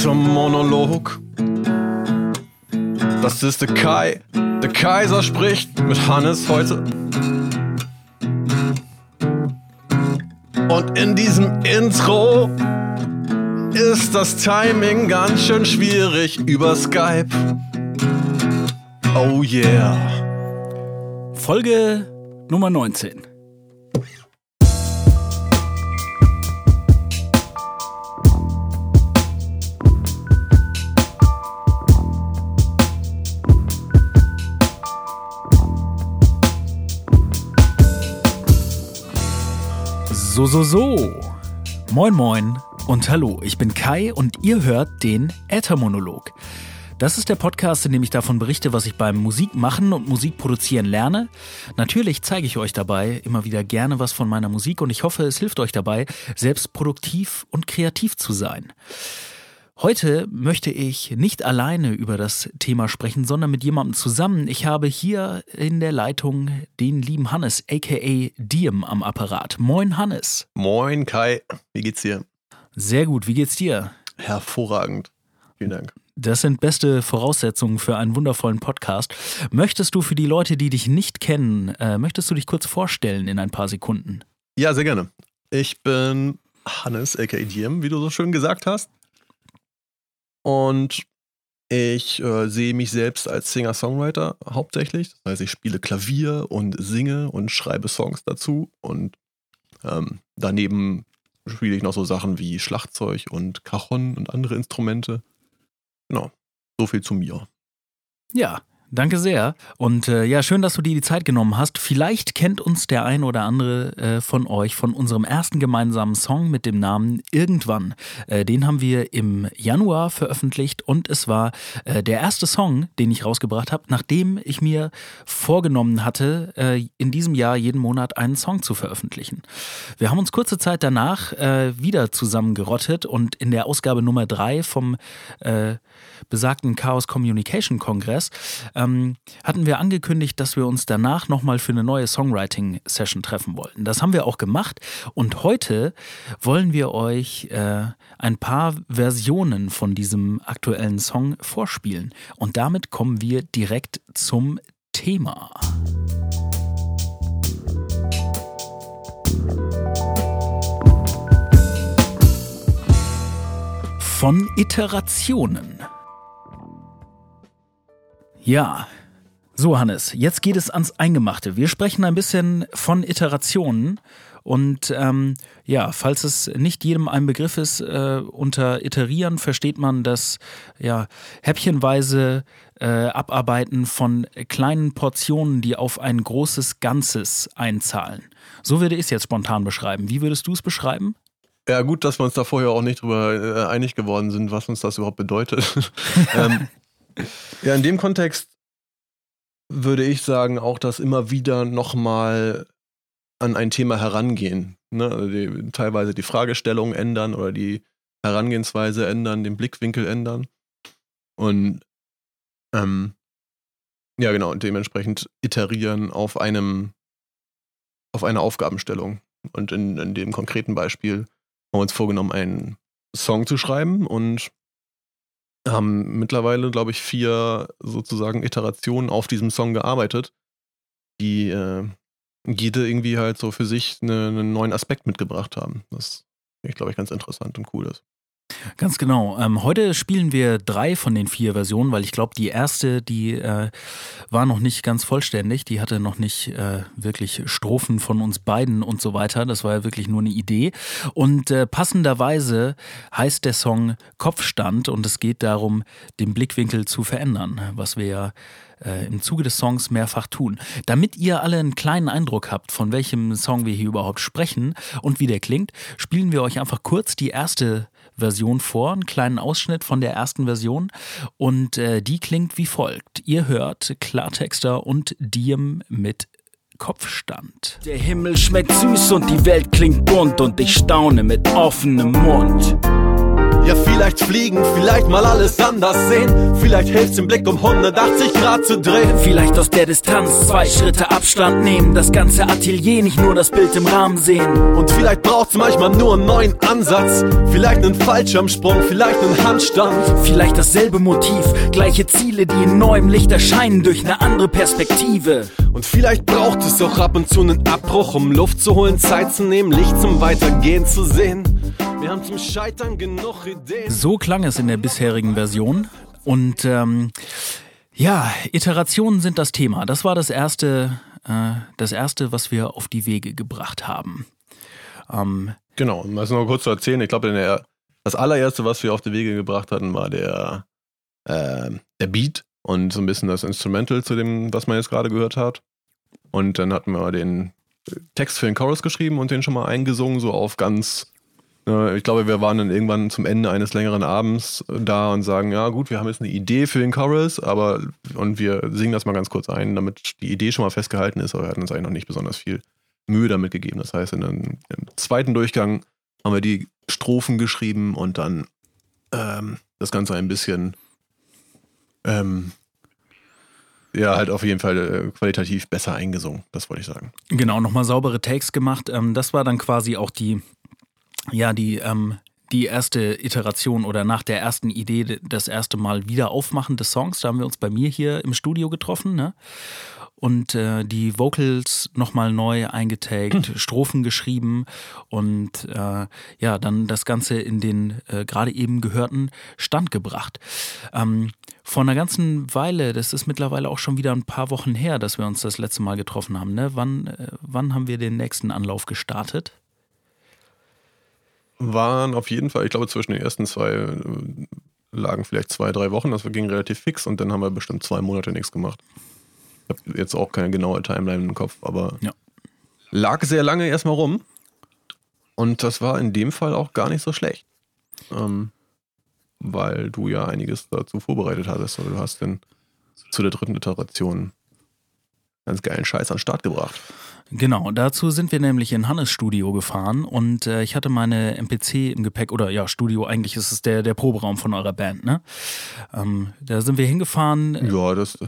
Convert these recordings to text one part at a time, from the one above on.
Äthermonolog. Das ist der Kai. Der Kaiser spricht mit Hannes heute. Und in diesem Intro ist das Timing ganz schön schwierig über Skype. Oh yeah. Folge Nummer 19. So, so, so. Moin, moin und hallo. Ich bin Kai und ihr hört den Äthermonolog. Das ist der Podcast, in dem ich davon berichte, was ich beim Musikmachen und Musikproduzieren lerne. Natürlich zeige ich euch dabei immer wieder gerne was von meiner Musik und ich hoffe, es hilft euch dabei, selbst produktiv und kreativ zu sein. Heute möchte ich nicht alleine über das Thema sprechen, sondern mit jemandem zusammen. Ich habe hier in der Leitung den lieben Hannes, aka Diem, am Apparat. Moin, Hannes. Moin, Kai. Wie geht's dir? Sehr gut. Wie geht's dir? Hervorragend. Vielen Dank. Das sind beste Voraussetzungen für einen wundervollen Podcast. Möchtest du für die Leute, die dich nicht kennen, äh, möchtest du dich kurz vorstellen in ein paar Sekunden? Ja, sehr gerne. Ich bin Hannes, aka Diem, wie du so schön gesagt hast. Und ich äh, sehe mich selbst als Singer-Songwriter hauptsächlich. Das heißt, ich spiele Klavier und singe und schreibe Songs dazu. Und ähm, daneben spiele ich noch so Sachen wie Schlagzeug und Cajon und andere Instrumente. Genau, so viel zu mir. Ja, Danke sehr. Und äh, ja, schön, dass du dir die Zeit genommen hast. Vielleicht kennt uns der ein oder andere äh, von euch von unserem ersten gemeinsamen Song mit dem Namen Irgendwann. Äh, den haben wir im Januar veröffentlicht und es war äh, der erste Song, den ich rausgebracht habe, nachdem ich mir vorgenommen hatte, äh, in diesem Jahr jeden Monat einen Song zu veröffentlichen. Wir haben uns kurze Zeit danach äh, wieder zusammengerottet und in der Ausgabe Nummer drei vom besagten Chaos Communication Kongress ähm, hatten wir angekündigt, dass wir uns danach nochmal für eine neue Songwriting-Session treffen wollten. Das haben wir auch gemacht und heute wollen wir euch äh, ein paar Versionen von diesem aktuellen Song vorspielen. Und damit kommen wir direkt zum Thema. Von Iterationen. Ja, so Hannes, jetzt geht es ans Eingemachte. Wir sprechen ein bisschen von Iterationen. Und ähm, ja, falls es nicht jedem ein Begriff ist, äh, unter Iterieren versteht man das ja, häppchenweise äh, Abarbeiten von kleinen Portionen, die auf ein großes Ganzes einzahlen. So würde ich es jetzt spontan beschreiben. Wie würdest du es beschreiben? Ja, gut, dass wir uns da vorher auch nicht drüber äh, einig geworden sind, was uns das überhaupt bedeutet. ähm, ja, in dem Kontext würde ich sagen, auch das immer wieder nochmal an ein Thema herangehen. Ne? Also die, teilweise die Fragestellung ändern oder die Herangehensweise ändern, den Blickwinkel ändern. Und ähm, ja, genau, und dementsprechend iterieren auf einem, auf eine Aufgabenstellung. Und in, in dem konkreten Beispiel haben wir uns vorgenommen, einen Song zu schreiben und haben mittlerweile, glaube ich, vier sozusagen Iterationen auf diesem Song gearbeitet, die äh, jede irgendwie halt so für sich eine, einen neuen Aspekt mitgebracht haben. Das, ich glaube ich, ganz interessant und cool ist. Ganz genau. Ähm, heute spielen wir drei von den vier Versionen, weil ich glaube, die erste, die äh, war noch nicht ganz vollständig. Die hatte noch nicht äh, wirklich Strophen von uns beiden und so weiter. Das war ja wirklich nur eine Idee. Und äh, passenderweise heißt der Song Kopfstand und es geht darum, den Blickwinkel zu verändern, was wir ja äh, im Zuge des Songs mehrfach tun. Damit ihr alle einen kleinen Eindruck habt, von welchem Song wir hier überhaupt sprechen und wie der klingt, spielen wir euch einfach kurz die erste Version vor, einen kleinen Ausschnitt von der ersten Version und äh, die klingt wie folgt. Ihr hört Klartexter und Diem mit Kopfstand. Der Himmel schmeckt süß und die Welt klingt bunt und ich staune mit offenem Mund. Ja, vielleicht fliegen, vielleicht mal alles anders sehen. Vielleicht hilft's im Blick um 180 Grad zu drehen. Vielleicht aus der Distanz zwei Schritte Abstand nehmen. Das ganze Atelier, nicht nur das Bild im Rahmen sehen. Und vielleicht braucht's manchmal nur einen neuen Ansatz. Vielleicht einen Fallschirmsprung, vielleicht einen Handstand. Vielleicht dasselbe Motiv, gleiche Ziele, die in neuem Licht erscheinen durch eine andere Perspektive. Und vielleicht braucht es auch ab und zu einen Abbruch, um Luft zu holen, Zeit zu nehmen, Licht zum Weitergehen zu sehen. Wir haben zum Scheitern genug Ideen. So klang es in der bisherigen Version. Und ähm, ja, Iterationen sind das Thema. Das war das erste, äh, das erste, was wir auf die Wege gebracht haben. Ähm, genau, um das noch kurz zu erzählen, ich glaube, das allererste, was wir auf die Wege gebracht hatten, war der, äh, der Beat und so ein bisschen das Instrumental zu dem, was man jetzt gerade gehört hat. Und dann hatten wir den Text für den Chorus geschrieben und den schon mal eingesungen, so auf ganz. Äh, ich glaube, wir waren dann irgendwann zum Ende eines längeren Abends da und sagen, ja gut, wir haben jetzt eine Idee für den Chorus, aber und wir singen das mal ganz kurz ein, damit die Idee schon mal festgehalten ist, aber wir hatten uns eigentlich noch nicht besonders viel Mühe damit gegeben. Das heißt, in einem, zweiten Durchgang haben wir die Strophen geschrieben und dann ähm, das Ganze ein bisschen ähm, ja, halt auf jeden Fall äh, qualitativ besser eingesungen, das wollte ich sagen. Genau, nochmal saubere Takes gemacht. Ähm, das war dann quasi auch die, ja, die, ähm, die erste Iteration oder nach der ersten Idee das erste Mal wieder aufmachen des Songs. Da haben wir uns bei mir hier im Studio getroffen, ne? und äh, die Vocals nochmal neu eingetaggt, hm. Strophen geschrieben und äh, ja, dann das Ganze in den äh, gerade eben gehörten Stand gebracht. Ähm, vor einer ganzen Weile, das ist mittlerweile auch schon wieder ein paar Wochen her, dass wir uns das letzte Mal getroffen haben. Ne? Wann, äh, wann haben wir den nächsten Anlauf gestartet? Waren auf jeden Fall, ich glaube, zwischen den ersten zwei äh, lagen vielleicht zwei, drei Wochen. Das ging relativ fix und dann haben wir bestimmt zwei Monate nichts gemacht habe jetzt auch keine genaue Timeline im Kopf, aber ja. lag sehr lange erstmal rum. Und das war in dem Fall auch gar nicht so schlecht. Ähm, weil du ja einiges dazu vorbereitet hattest. Oder du hast dann zu der dritten Iteration ganz geilen Scheiß an den Start gebracht. Genau, dazu sind wir nämlich in Hannes Studio gefahren und äh, ich hatte meine MPC im Gepäck, oder ja, Studio, eigentlich ist es der, der Proberaum von eurer Band, ne? Ähm, da sind wir hingefahren. Ja, das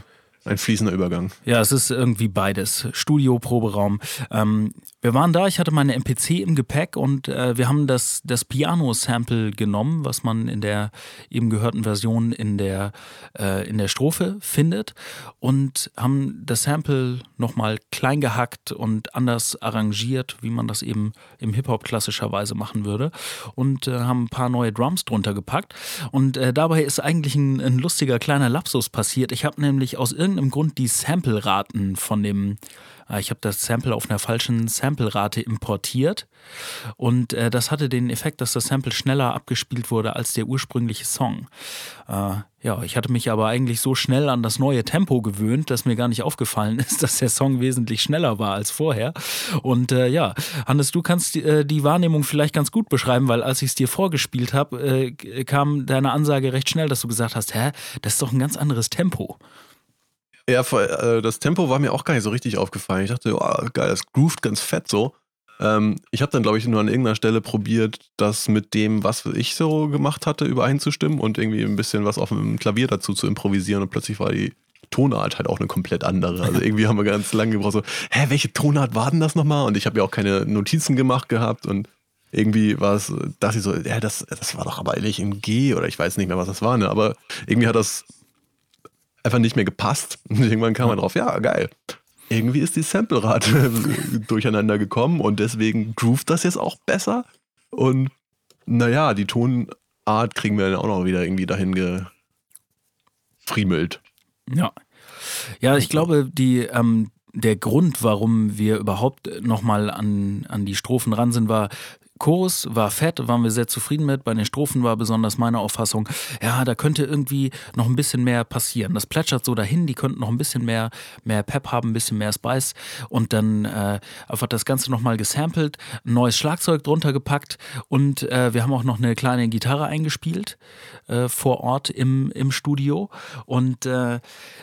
ein fließender Übergang. Ja, es ist irgendwie beides. Studio, Proberaum. Ähm, wir waren da, ich hatte meine MPC im Gepäck und äh, wir haben das, das Piano-Sample genommen, was man in der eben gehörten Version in der, äh, in der Strophe findet und haben das Sample nochmal klein gehackt und anders arrangiert, wie man das eben im Hip-Hop klassischerweise machen würde und äh, haben ein paar neue Drums drunter gepackt und äh, dabei ist eigentlich ein, ein lustiger kleiner Lapsus passiert. Ich habe nämlich aus irgendeinem Grund die Sample-Raten von dem ich habe das Sample auf einer falschen Sample-Rate importiert und äh, das hatte den Effekt, dass das Sample schneller abgespielt wurde als der ursprüngliche Song. Äh, ja, ich hatte mich aber eigentlich so schnell an das neue Tempo gewöhnt, dass mir gar nicht aufgefallen ist, dass der Song wesentlich schneller war als vorher. Und äh, ja, Hannes, du kannst die, äh, die Wahrnehmung vielleicht ganz gut beschreiben, weil als ich es dir vorgespielt habe, äh, kam deine Ansage recht schnell, dass du gesagt hast, hä, das ist doch ein ganz anderes Tempo. Ja, äh, das Tempo war mir auch gar nicht so richtig aufgefallen. Ich dachte, oh, geil, das groovt ganz fett so. Ähm, ich habe dann, glaube ich, nur an irgendeiner Stelle probiert, das mit dem, was ich so gemacht hatte, übereinzustimmen und irgendwie ein bisschen was auf dem Klavier dazu zu improvisieren. Und plötzlich war die Tonart halt auch eine komplett andere. Also irgendwie haben wir ganz lange gebraucht, so, hä, welche Tonart war denn das nochmal? Und ich habe ja auch keine Notizen gemacht gehabt und irgendwie war es, dachte ich so, ja, das, das war doch aber eigentlich im G oder ich weiß nicht mehr, was das war, ne? Aber irgendwie hat das einfach nicht mehr gepasst. Und irgendwann kam man drauf, ja, geil. Irgendwie ist die Sample-Rate durcheinander gekommen und deswegen groovt das jetzt auch besser. Und naja, die Tonart kriegen wir dann auch noch wieder irgendwie dahin gefriemelt. Ja. Ja, ich glaube, die, ähm, der Grund, warum wir überhaupt nochmal an, an die Strophen ran sind, war, Chorus war fett, waren wir sehr zufrieden mit. Bei den Strophen war besonders meine Auffassung, ja, da könnte irgendwie noch ein bisschen mehr passieren. Das plätschert so dahin, die könnten noch ein bisschen mehr, mehr Pep haben, ein bisschen mehr Spice und dann äh, einfach das Ganze nochmal gesampelt, ein neues Schlagzeug drunter gepackt und äh, wir haben auch noch eine kleine Gitarre eingespielt äh, vor Ort im, im Studio und äh,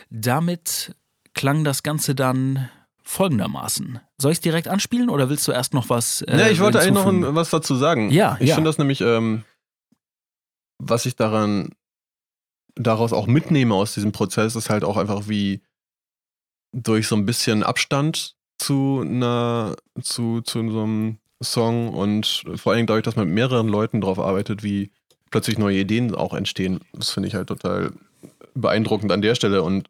damit klang das Ganze dann folgendermaßen. Soll ich es direkt anspielen oder willst du erst noch was? Äh, ja, ich wollte eigentlich noch ein, was dazu sagen. Ja, ich ja. finde das nämlich, ähm, was ich daran daraus auch mitnehme aus diesem Prozess, ist halt auch einfach wie durch so ein bisschen Abstand zu einer, zu, zu so einem Song und vor allen Dingen dadurch, dass man mit mehreren Leuten drauf arbeitet, wie plötzlich neue Ideen auch entstehen. Das finde ich halt total beeindruckend an der Stelle. Und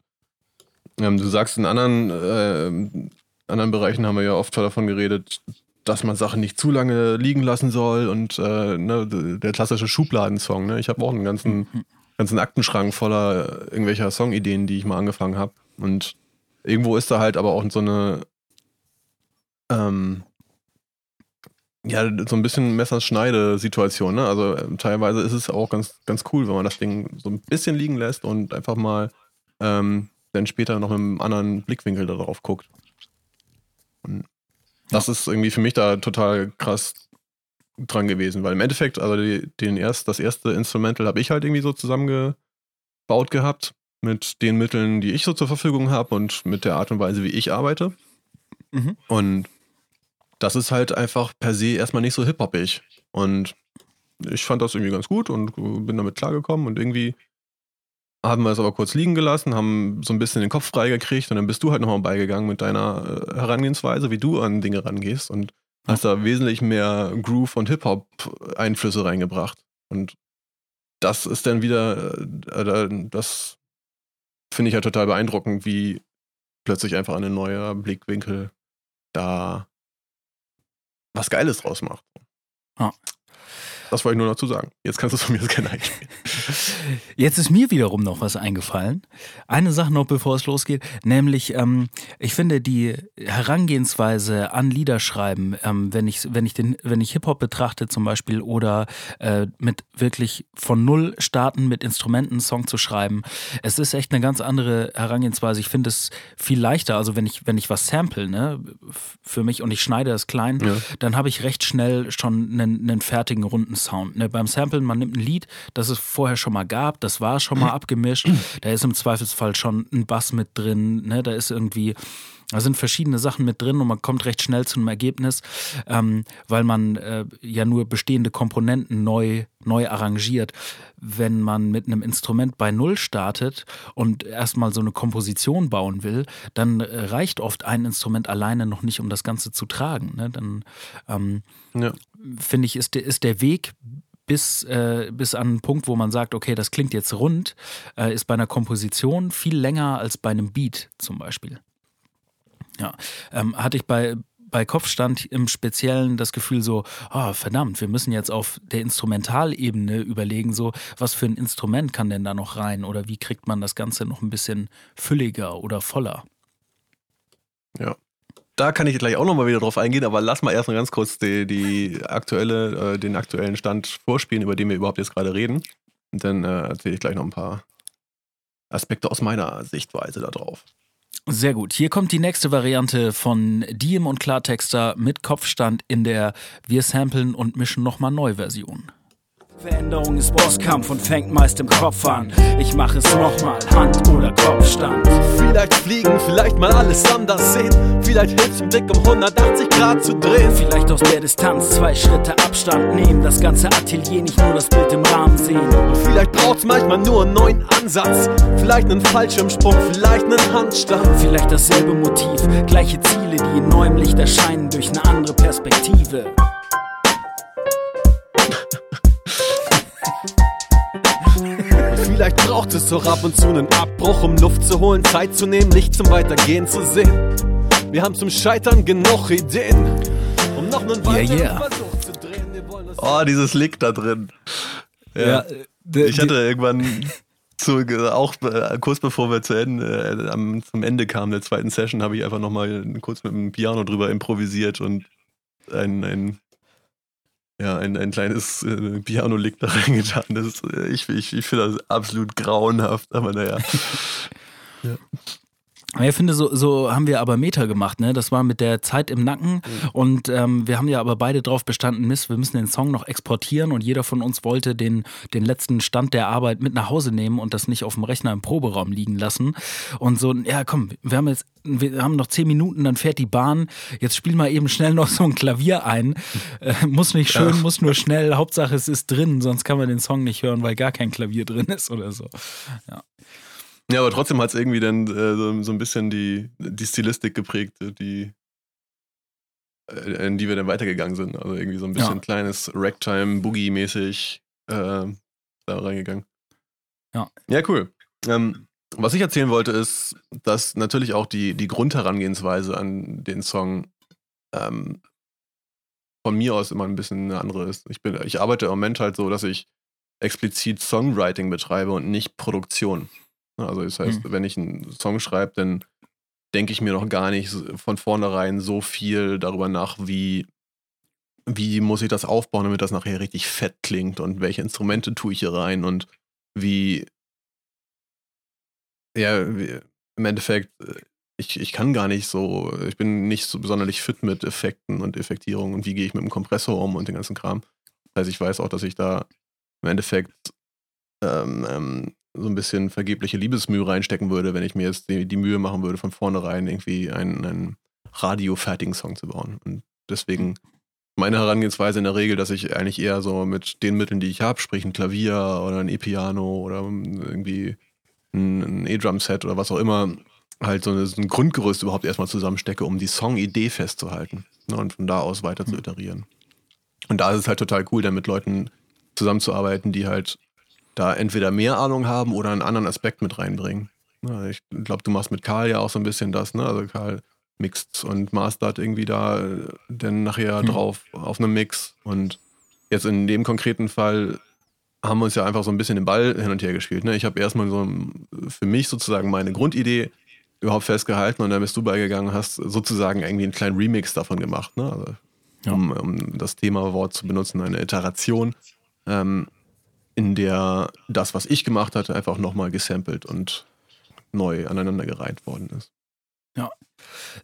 ähm, du sagst, in anderen, äh, anderen Bereichen haben wir ja oft davon geredet, dass man Sachen nicht zu lange liegen lassen soll und äh, ne, der klassische Schubladensong. Ne? Ich habe auch einen ganzen, ganzen Aktenschrank voller irgendwelcher Songideen, die ich mal angefangen habe. Und irgendwo ist da halt aber auch so eine ähm, ja, so ein bisschen Messerschneide-Situation. Ne? Also äh, teilweise ist es auch ganz, ganz cool, wenn man das Ding so ein bisschen liegen lässt und einfach mal ähm, dann später noch mit einem anderen Blickwinkel darauf guckt. Und das ist irgendwie für mich da total krass dran gewesen, weil im Endeffekt, also die, den erst, das erste Instrumental habe ich halt irgendwie so zusammengebaut gehabt mit den Mitteln, die ich so zur Verfügung habe und mit der Art und Weise, wie ich arbeite. Mhm. Und das ist halt einfach per se erstmal nicht so hip-hoppig. Und ich fand das irgendwie ganz gut und bin damit klargekommen und irgendwie haben wir es aber kurz liegen gelassen, haben so ein bisschen den Kopf freigekriegt und dann bist du halt nochmal beigegangen mit deiner äh, Herangehensweise, wie du an Dinge rangehst und hast da wesentlich mehr Groove und Hip-Hop-Einflüsse reingebracht. Und das ist dann wieder, äh, das finde ich ja halt total beeindruckend, wie plötzlich einfach ein neuer Blickwinkel da was Geiles draus macht. Ah. Das wollte ich nur noch zu sagen. Jetzt kannst du es von mir gerne einspielen. Jetzt ist mir wiederum noch was eingefallen. Eine Sache noch, bevor es losgeht, nämlich, ähm, ich finde die Herangehensweise an Liederschreiben, ähm, wenn ich, wenn ich den, wenn ich Hip-Hop betrachte zum Beispiel oder äh, mit wirklich von null starten mit Instrumenten einen Song zu schreiben, es ist echt eine ganz andere Herangehensweise. Ich finde es viel leichter. Also wenn ich, wenn ich was sample, ne, für mich und ich schneide es klein, ja. dann habe ich recht schnell schon einen, einen fertigen runden Sound. Ne? Beim Samplen, man nimmt ein Lied, das es vorher schon mal gab, das war schon mal abgemischt, da ist im Zweifelsfall schon ein Bass mit drin, ne? da ist irgendwie da sind verschiedene Sachen mit drin und man kommt recht schnell zu einem Ergebnis, ähm, weil man äh, ja nur bestehende Komponenten neu, neu arrangiert. Wenn man mit einem Instrument bei Null startet und erstmal so eine Komposition bauen will, dann reicht oft ein Instrument alleine noch nicht, um das Ganze zu tragen. Ne? Dann ähm, ja. Finde ich, ist der, ist der Weg bis, äh, bis an einen Punkt, wo man sagt, okay, das klingt jetzt rund, äh, ist bei einer Komposition viel länger als bei einem Beat zum Beispiel. Ja, ähm, hatte ich bei, bei Kopfstand im Speziellen das Gefühl so, oh, verdammt, wir müssen jetzt auf der Instrumentalebene überlegen, so, was für ein Instrument kann denn da noch rein oder wie kriegt man das Ganze noch ein bisschen fülliger oder voller? Ja, da kann ich gleich auch nochmal wieder drauf eingehen, aber lass mal erstmal ganz kurz die, die aktuelle, äh, den aktuellen Stand vorspielen, über den wir überhaupt jetzt gerade reden. Und dann äh, erzähle ich gleich noch ein paar Aspekte aus meiner Sichtweise darauf. Sehr gut. Hier kommt die nächste Variante von Diem und Klartexter mit Kopfstand in der Wir samplen und mischen nochmal neu Version. Veränderung ist Bosskampf und fängt meist im Kopf an. Ich mache es nochmal, Hand- oder Kopfstand. Vielleicht fliegen, vielleicht mal alles anders sehen. Vielleicht hilft den Blick um 180 Grad zu drehen. Vielleicht aus der Distanz zwei Schritte Abstand nehmen. Das ganze Atelier nicht nur das Bild im Rahmen sehen. Und vielleicht braucht's manchmal nur einen neuen Ansatz. Vielleicht einen Fallschirmsprung, vielleicht einen Handstand. Vielleicht dasselbe Motiv, gleiche Ziele, die in neuem Licht erscheinen durch eine andere Perspektive. Vielleicht braucht es auch ab und zu einen Abbruch, um Luft zu holen, Zeit zu nehmen, Licht zum Weitergehen zu sehen. Wir haben zum Zu genug Ideen, um noch einen weiteren yeah, yeah. Versuch zu drehen. oh, dieses Lick da drin. Ja. ja ich hatte irgendwann zu, auch äh, kurz bevor wir zu Ende, äh, am, zum Ende kamen der zweiten Session, habe ich einfach nochmal kurz mit dem Piano drüber improvisiert und ein, ein ja, ein, ein kleines äh, Piano-Lick da reingetan. Das äh, ich ich, ich finde das absolut grauenhaft, aber naja. Ja. Ich finde, so, so haben wir aber Meta gemacht, ne? Das war mit der Zeit im Nacken mhm. und ähm, wir haben ja aber beide drauf bestanden, Mist, wir müssen den Song noch exportieren und jeder von uns wollte den, den letzten Stand der Arbeit mit nach Hause nehmen und das nicht auf dem Rechner im Proberaum liegen lassen. Und so, ja komm, wir haben jetzt, wir haben noch zehn Minuten, dann fährt die Bahn, jetzt spiel mal eben schnell noch so ein Klavier ein. Äh, muss nicht schön, ja. muss nur schnell, Hauptsache es ist drin, sonst kann man den Song nicht hören, weil gar kein Klavier drin ist oder so. Ja. Ja, aber trotzdem hat es irgendwie dann äh, so, so, ein bisschen die, die Stilistik geprägt, die, äh, in die wir dann weitergegangen sind. Also irgendwie so ein bisschen ja. kleines Ragtime, Boogie-mäßig äh, da reingegangen. Ja. Ja, cool. Ähm, was ich erzählen wollte, ist, dass natürlich auch die, die Grundherangehensweise an den Song ähm, von mir aus immer ein bisschen eine andere ist. Ich, bin, ich arbeite im Moment halt so, dass ich explizit Songwriting betreibe und nicht Produktion. Ne, also das heißt, mhm. wenn ich einen Song schreibe, dann denke ich mir noch gar nicht von vornherein so viel darüber nach, wie, wie muss ich das aufbauen, damit das nachher richtig fett klingt und welche Instrumente tue ich hier rein und wie, ja, wie, im Endeffekt, äh, ich, ich kann gar nicht so, ich bin nicht so besonders fit mit Effekten und Effektierung und wie gehe ich mit dem Kompressor um und den ganzen Kram. Das heißt, ich weiß auch, dass ich da im Endeffekt ähm, ähm, so ein bisschen vergebliche Liebesmühe reinstecken würde, wenn ich mir jetzt die, die Mühe machen würde, von vornherein irgendwie einen, einen radiofertigen Song zu bauen. Und deswegen meine Herangehensweise in der Regel, dass ich eigentlich eher so mit den Mitteln, die ich habe, sprich ein Klavier oder ein E-Piano oder irgendwie ein, E-Drum-Set oder was auch immer, halt so, ein Grundgerüst überhaupt erstmal zusammenstecke, um die Song-Idee festzuhalten ne, und von da aus weiter zu hm. iterieren. Und da ist es halt total cool, dann mit Leuten zusammenzuarbeiten, die halt da entweder mehr Ahnung haben oder einen anderen Aspekt mit reinbringen. ich glaube, du machst mit Karl ja auch so ein bisschen das, ne? Also Karl mixt und mastert irgendwie da äh, dann nachher mhm. drauf auf einem Mix. Und jetzt in dem konkreten Fall haben wir uns ja einfach so ein bisschen den Ball hin und her gespielt. Ne? Ich habe erstmal so für mich sozusagen meine Grundidee überhaupt festgehalten und dann bist du beigegangen hast sozusagen irgendwie einen kleinen Remix davon gemacht. Ne? Also, ja. um, um, das Thema-Wort zu benutzen, eine Iteration. Ähm, in der das, was ich gemacht hatte, einfach nochmal gesampelt und neu aneinandergereiht worden ist. Ja.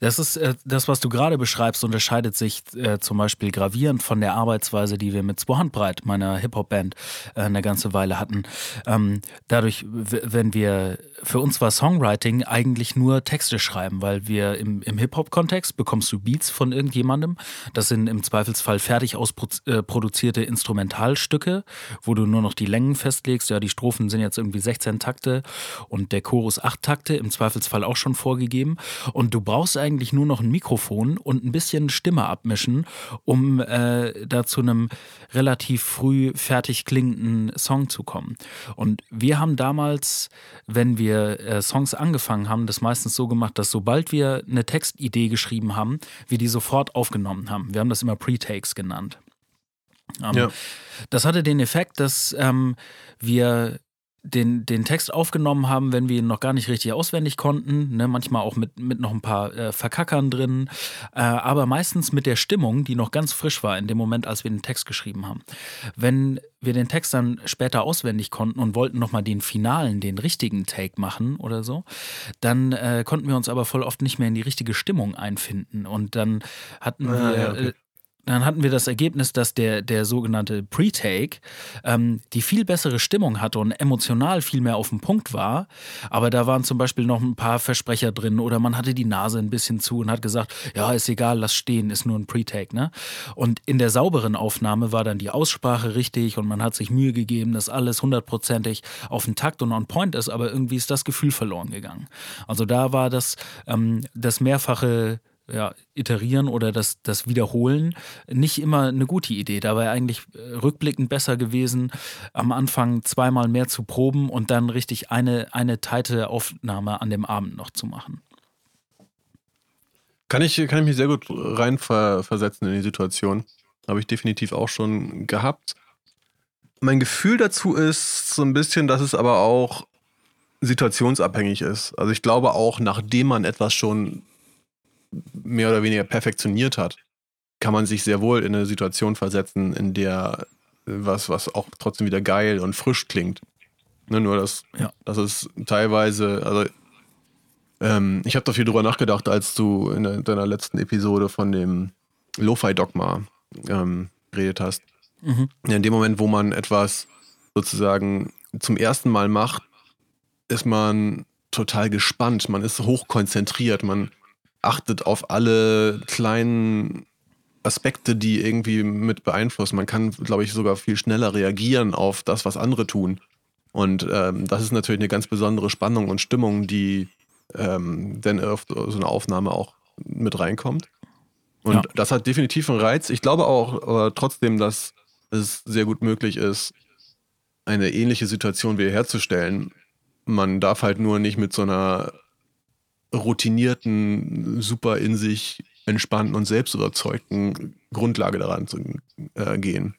Das ist äh, das, was du gerade beschreibst, unterscheidet sich äh, zum Beispiel gravierend von der Arbeitsweise, die wir mit Zwei Handbreit, meiner Hip-Hop-Band, äh, eine ganze Weile hatten. Ähm, dadurch, wenn wir, für uns war Songwriting eigentlich nur Texte schreiben, weil wir im, im Hip-Hop-Kontext bekommst du Beats von irgendjemandem. Das sind im Zweifelsfall fertig ausproduzierte äh, Instrumentalstücke, wo du nur noch die Längen festlegst. Ja, die Strophen sind jetzt irgendwie 16 Takte und der Chorus 8 Takte, im Zweifelsfall auch schon vorgegeben. Und du brauchst eigentlich nur noch ein Mikrofon und ein bisschen Stimme abmischen, um äh, da zu einem relativ früh fertig klingenden Song zu kommen. Und wir haben damals, wenn wir äh, Songs angefangen haben, das meistens so gemacht, dass sobald wir eine Textidee geschrieben haben, wir die sofort aufgenommen haben. Wir haben das immer Pre-Takes genannt. Ähm, ja. Das hatte den Effekt, dass ähm, wir den, den Text aufgenommen haben, wenn wir ihn noch gar nicht richtig auswendig konnten. Ne? Manchmal auch mit, mit noch ein paar äh, Verkackern drin. Äh, aber meistens mit der Stimmung, die noch ganz frisch war in dem Moment, als wir den Text geschrieben haben. Wenn wir den Text dann später auswendig konnten und wollten nochmal den finalen, den richtigen Take machen oder so, dann äh, konnten wir uns aber voll oft nicht mehr in die richtige Stimmung einfinden. Und dann hatten ah, wir ja, okay. Dann hatten wir das Ergebnis, dass der, der sogenannte Pre-Take ähm, die viel bessere Stimmung hatte und emotional viel mehr auf dem Punkt war. Aber da waren zum Beispiel noch ein paar Versprecher drin oder man hatte die Nase ein bisschen zu und hat gesagt, ja, ist egal, lass stehen, ist nur ein Pre-Take. Ne? Und in der sauberen Aufnahme war dann die Aussprache richtig und man hat sich Mühe gegeben, dass alles hundertprozentig auf den Takt und on point ist, aber irgendwie ist das Gefühl verloren gegangen. Also da war das, ähm, das mehrfache ja, iterieren oder das, das Wiederholen nicht immer eine gute Idee. Da wäre eigentlich äh, rückblickend besser gewesen, am Anfang zweimal mehr zu proben und dann richtig eine, eine teite Aufnahme an dem Abend noch zu machen. Kann ich, kann ich mich sehr gut reinversetzen in die Situation. Habe ich definitiv auch schon gehabt. Mein Gefühl dazu ist so ein bisschen, dass es aber auch situationsabhängig ist. Also ich glaube auch, nachdem man etwas schon mehr oder weniger perfektioniert hat, kann man sich sehr wohl in eine Situation versetzen, in der was, was auch trotzdem wieder geil und frisch klingt. Ne, nur, dass, ja. dass es teilweise, also Ähm, ich habe da viel drüber nachgedacht, als du in deiner letzten Episode von dem Lo-Fi-Dogma ähm, geredet hast. Mhm. in dem Moment, wo man etwas sozusagen zum ersten Mal macht, ist man total gespannt, man ist hochkonzentriert, man achtet auf alle kleinen Aspekte, die irgendwie mit beeinflussen. Man kann, glaube ich, sogar viel schneller reagieren auf das, was andere tun. Und ähm, das ist natürlich eine ganz besondere Spannung und Stimmung, die ähm, denn auf so eine Aufnahme auch mit reinkommt. Und ja. das hat definitiv einen Reiz. Ich glaube auch aber trotzdem, dass es sehr gut möglich ist, eine ähnliche Situation wiederherzustellen. Man darf halt nur nicht mit so einer routinierten, super in sich entspannten und selbstüberzeugten Grundlage daran zu äh, gehen.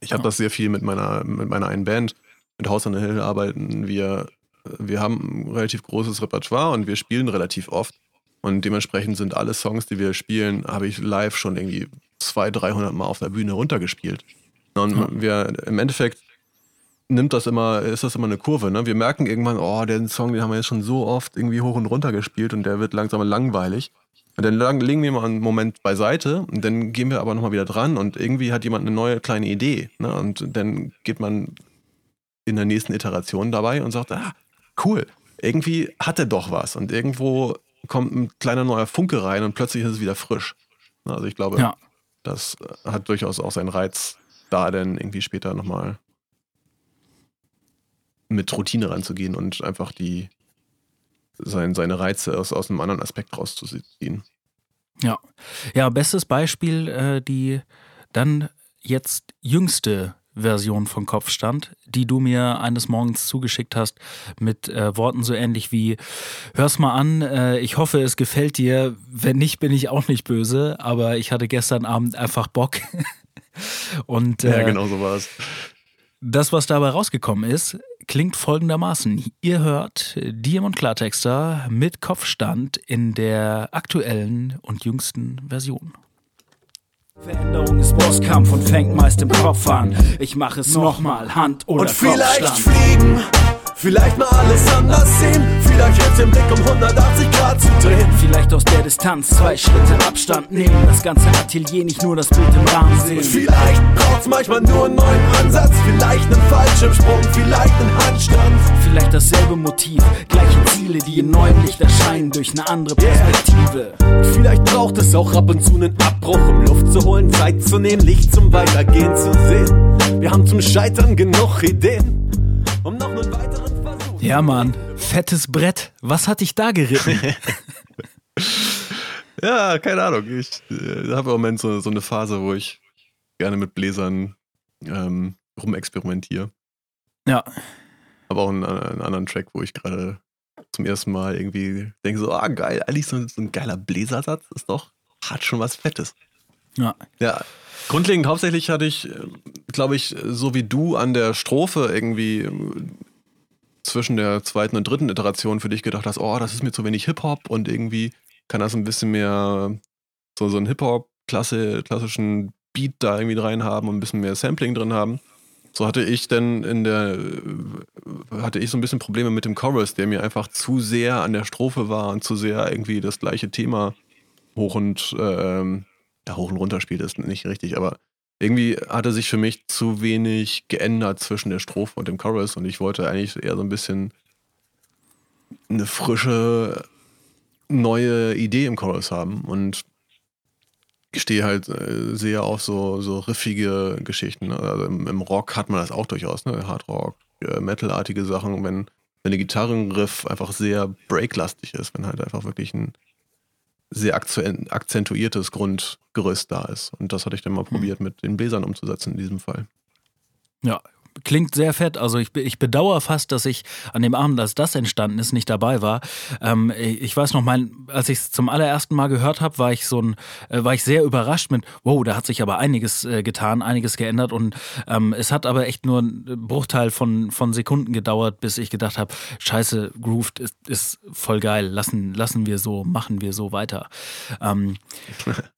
Ich habe das sehr viel mit meiner, mit meiner einen Band, mit Haus an der Hill arbeiten wir. Wir haben ein relativ großes Repertoire und wir spielen relativ oft. Und dementsprechend sind alle Songs, die wir spielen, habe ich live schon irgendwie 200, 300 Mal auf der Bühne runtergespielt. Und ja. wir im Endeffekt nimmt das immer, ist das immer eine Kurve. Ne? Wir merken irgendwann, oh, den Song, den haben wir jetzt schon so oft irgendwie hoch und runter gespielt und der wird langsam langweilig. Und dann legen wir mal einen Moment beiseite und dann gehen wir aber nochmal wieder dran und irgendwie hat jemand eine neue kleine Idee. Ne? Und dann geht man in der nächsten Iteration dabei und sagt, ah, cool, irgendwie hat er doch was. Und irgendwo kommt ein kleiner neuer Funke rein und plötzlich ist es wieder frisch. Also ich glaube, ja. das hat durchaus auch seinen Reiz, da dann irgendwie später nochmal mit Routine ranzugehen und einfach die sein, seine Reize aus, aus einem anderen Aspekt rauszuziehen. Ja, ja, bestes Beispiel, äh, die dann jetzt jüngste Version von Kopfstand, die du mir eines Morgens zugeschickt hast, mit äh, Worten so ähnlich wie: Hör's mal an, äh, ich hoffe, es gefällt dir. Wenn nicht, bin ich auch nicht böse, aber ich hatte gestern Abend einfach Bock. Und, ja, äh, genau so war es. Das, was dabei rausgekommen ist, klingt folgendermaßen. Ihr hört Diamond Klartexter mit Kopfstand in der aktuellen und jüngsten Version. Veränderung ist Bosskampf und fängt meist im Kopf an. Ich mache es nochmal, Hand oder Und vielleicht Kopfstand. fliegen Vielleicht mal alles anders sehen. Vielleicht jetzt den Blick um 180 Grad zu drehen. Vielleicht aus der Distanz zwei Schritte Abstand nehmen. Das ganze Atelier nicht nur das Bild im Rahmen sehen. Vielleicht braucht's manchmal nur einen neuen Ansatz. Vielleicht einen Fallschirmsprung, vielleicht einen Handstand. Vielleicht dasselbe Motiv, gleiche Ziele, die in neuem Licht erscheinen durch eine andere Perspektive. Yeah. Vielleicht braucht es auch ab und zu einen Abbruch, um Luft zu holen, Zeit zu nehmen, Licht zum Weitergehen zu sehen. Wir haben zum Scheitern genug Ideen, ja, Mann. Fettes Brett. Was hat dich da geritten? ja, keine Ahnung. Ich äh, habe im Moment so, so, eine Phase, wo ich gerne mit Bläsern ähm, rumexperimentiere. Ja. Aber auch einen, einen, anderen Track, wo ich gerade zum ersten Mal irgendwie denke: so, ah, geil, eigentlich so, so ein geiler Bläsersatz ist doch, hat schon was Fettes. Ja. Ja. Grundlegend hauptsächlich hatte ich, äh, glaube ich, so wie du an der Strophe irgendwie zwischen der zweiten und dritten Iteration für dich gedacht hast, oh, das ist mir zu wenig Hip-Hop und irgendwie kann das ein bisschen mehr so, so einen Hip-Hop, klassischen Beat da irgendwie rein haben und ein bisschen mehr Sampling drin haben. So hatte ich dann in der, hatte ich so ein bisschen Probleme mit dem Chorus, der mir einfach zu sehr an der Strophe war und zu sehr irgendwie das gleiche Thema hoch und, äh, ja, hoch und runter spielt, ist nicht richtig, aber irgendwie hatte sich für mich zu wenig geändert zwischen der Strophe und dem Chorus und ich wollte eigentlich eher so ein bisschen eine frische, neue Idee im Chorus haben und ich stehe halt äh, sehr auf so, so riffige Geschichten. Also im, im, Rock hat man das auch durchaus, ne? Hardrock, äh, Metalartige Sachen, wenn, wenn der Gitarrenriff einfach sehr breaklastig ist, wenn halt einfach wirklich ein sehr akzentuiertes Grundgerüst da ist. Und das hatte ich dann mal mhm. probiert, mit den Bläsern umzusetzen in diesem Fall. Ja, klingt sehr fett. Also ich, ich bedauere fast, dass ich an dem Abend, als das entstanden ist, nicht dabei war. Ähm, ich weiß noch, mein, als ich es zum allerersten Mal gehört habe, war ich so ein, äh, war ich sehr überrascht mit, wow, da hat sich aber einiges äh, getan, einiges geändert und ähm, es hat aber echt nur ein Bruchteil von, von Sekunden gedauert, bis ich gedacht habe, scheiße, Grooved ist, ist voll geil, lassen, lassen wir so, machen wir so weiter. Ähm,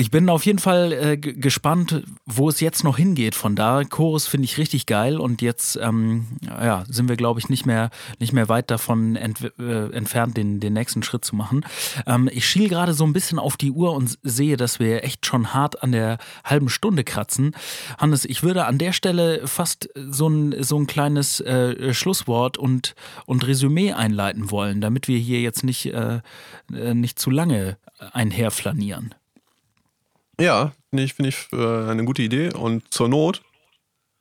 Ich bin auf jeden Fall äh, gespannt, wo es jetzt noch hingeht. Von da, Chorus finde ich richtig geil und jetzt ähm, ja, sind wir, glaube ich, nicht mehr, nicht mehr weit davon ent äh, entfernt, den, den nächsten Schritt zu machen. Ähm, ich schiel gerade so ein bisschen auf die Uhr und sehe, dass wir echt schon hart an der halben Stunde kratzen. Hannes, ich würde an der Stelle fast so ein, so ein kleines äh, Schlusswort und, und Resümee einleiten wollen, damit wir hier jetzt nicht, äh, äh nicht zu lange einherflanieren. Ja, finde ich, find ich äh, eine gute Idee. Und zur Not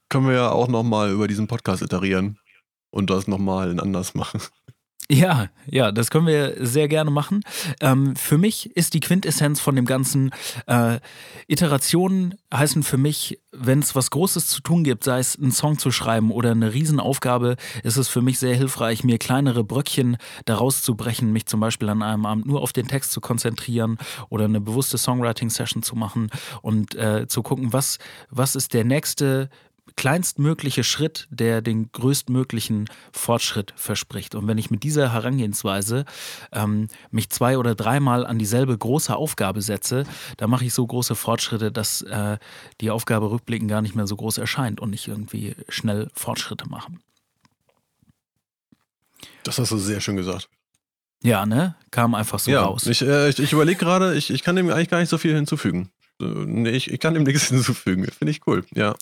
können wir ja auch nochmal über diesen Podcast iterieren und das nochmal anders machen. Ja, ja, das können wir sehr gerne machen. Ähm, für mich ist die Quintessenz von dem Ganzen, äh, Iterationen heißen für mich, wenn es was Großes zu tun gibt, sei es einen Song zu schreiben oder eine Riesenaufgabe, ist es für mich sehr hilfreich, mir kleinere Bröckchen daraus zu brechen, mich zum Beispiel an einem Abend nur auf den Text zu konzentrieren oder eine bewusste Songwriting-Session zu machen und äh, zu gucken, was, was ist der nächste kleinstmögliche Schritt, der den größtmöglichen Fortschritt verspricht. Und wenn ich mit dieser Herangehensweise ähm, mich zwei oder dreimal an dieselbe große Aufgabe setze, dann mache ich so große Fortschritte, dass äh, die Aufgabe rückblickend gar nicht mehr so groß erscheint und ich irgendwie schnell Fortschritte mache. Das hast du sehr schön gesagt. Ja, ne? Kam einfach so ja, raus. Ich, äh, ich, ich überlege gerade, ich, ich kann dem eigentlich gar nicht so viel hinzufügen. Nee, ich, ich kann dem nichts hinzufügen. Finde ich cool, ja.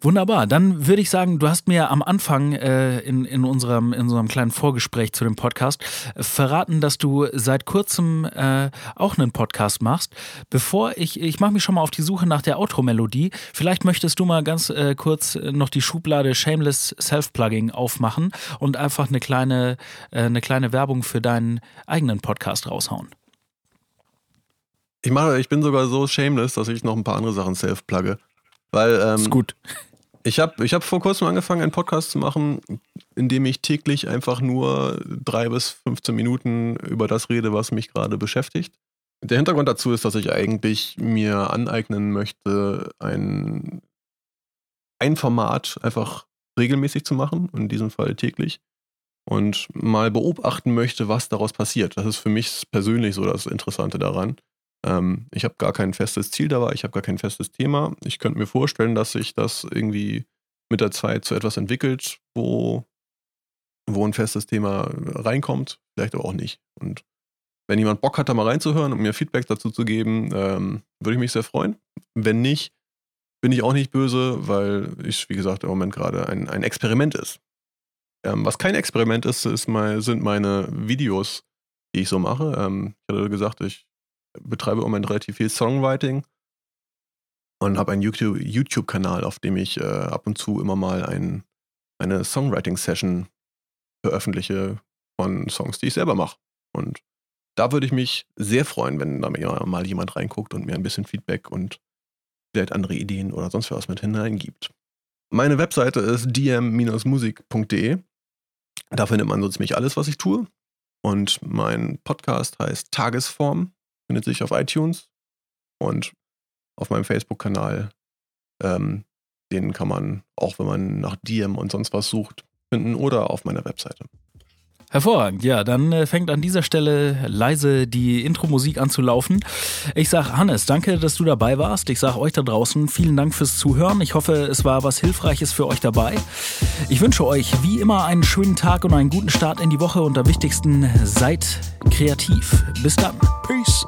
Wunderbar. Dann würde ich sagen, du hast mir am Anfang äh, in, in, unserem, in unserem kleinen Vorgespräch zu dem Podcast äh, verraten, dass du seit kurzem äh, auch einen Podcast machst. Bevor ich, ich mache mich schon mal auf die Suche nach der Outro-Melodie. Vielleicht möchtest du mal ganz äh, kurz noch die Schublade Shameless Self-Plugging aufmachen und einfach eine kleine, äh, eine kleine Werbung für deinen eigenen Podcast raushauen. Ich mache, ich bin sogar so shameless, dass ich noch ein paar andere Sachen self-plugge. Weil, ähm, ist gut. Ich habe ich hab vor kurzem angefangen, einen Podcast zu machen, in dem ich täglich einfach nur drei bis 15 Minuten über das rede, was mich gerade beschäftigt. Der Hintergrund dazu ist, dass ich eigentlich mir aneignen möchte, ein, ein Format einfach regelmäßig zu machen, in diesem Fall täglich, und mal beobachten möchte, was daraus passiert. Das ist für mich persönlich so das Interessante daran. Ähm, ich habe gar kein festes Ziel dabei, ich habe gar kein festes Thema. Ich könnte mir vorstellen, dass sich das irgendwie mit der Zeit zu etwas entwickelt, wo, wo ein festes Thema reinkommt, vielleicht aber auch nicht. Und wenn jemand Bock hat, da mal reinzuhören und mir Feedback dazu zu geben, ähm, würde ich mich sehr freuen. Wenn nicht, bin ich auch nicht böse, weil ich, wie gesagt, im Moment gerade ein, ein Experiment ist. Ähm, was kein Experiment ist, ist mein, sind meine Videos, die ich so mache. Ähm, ich hatte gesagt, ich betreibe im Moment relativ viel Songwriting und habe einen YouTube-Kanal, auf dem ich äh, ab und zu immer mal ein, eine Songwriting-Session veröffentliche von Songs, die ich selber mache. Und da würde ich mich sehr freuen, wenn da mal jemand reinguckt und mir ein bisschen Feedback und vielleicht andere Ideen oder sonst was mit hineingibt. Meine Webseite ist dm-musik.de. Da findet man sonst mich alles, was ich tue. Und mein Podcast heißt Tagesform findet sich auf iTunes und auf meinem Facebook-Kanal. Ähm, den kann man, auch wenn man nach Diem und sonst was sucht, finden oder auf meiner Webseite. Hervorragend, ja, dann äh, fängt an dieser Stelle leise die Intro-Musik an zu laufen. Ich sag Hannes, danke, dass du dabei warst. Ich sag euch da draußen vielen Dank fürs Zuhören. Ich hoffe, es war was Hilfreiches für euch dabei. Ich wünsche euch wie immer einen schönen Tag und einen guten Start in die Woche und am wichtigsten, seid kreativ. Bis dann. Peace.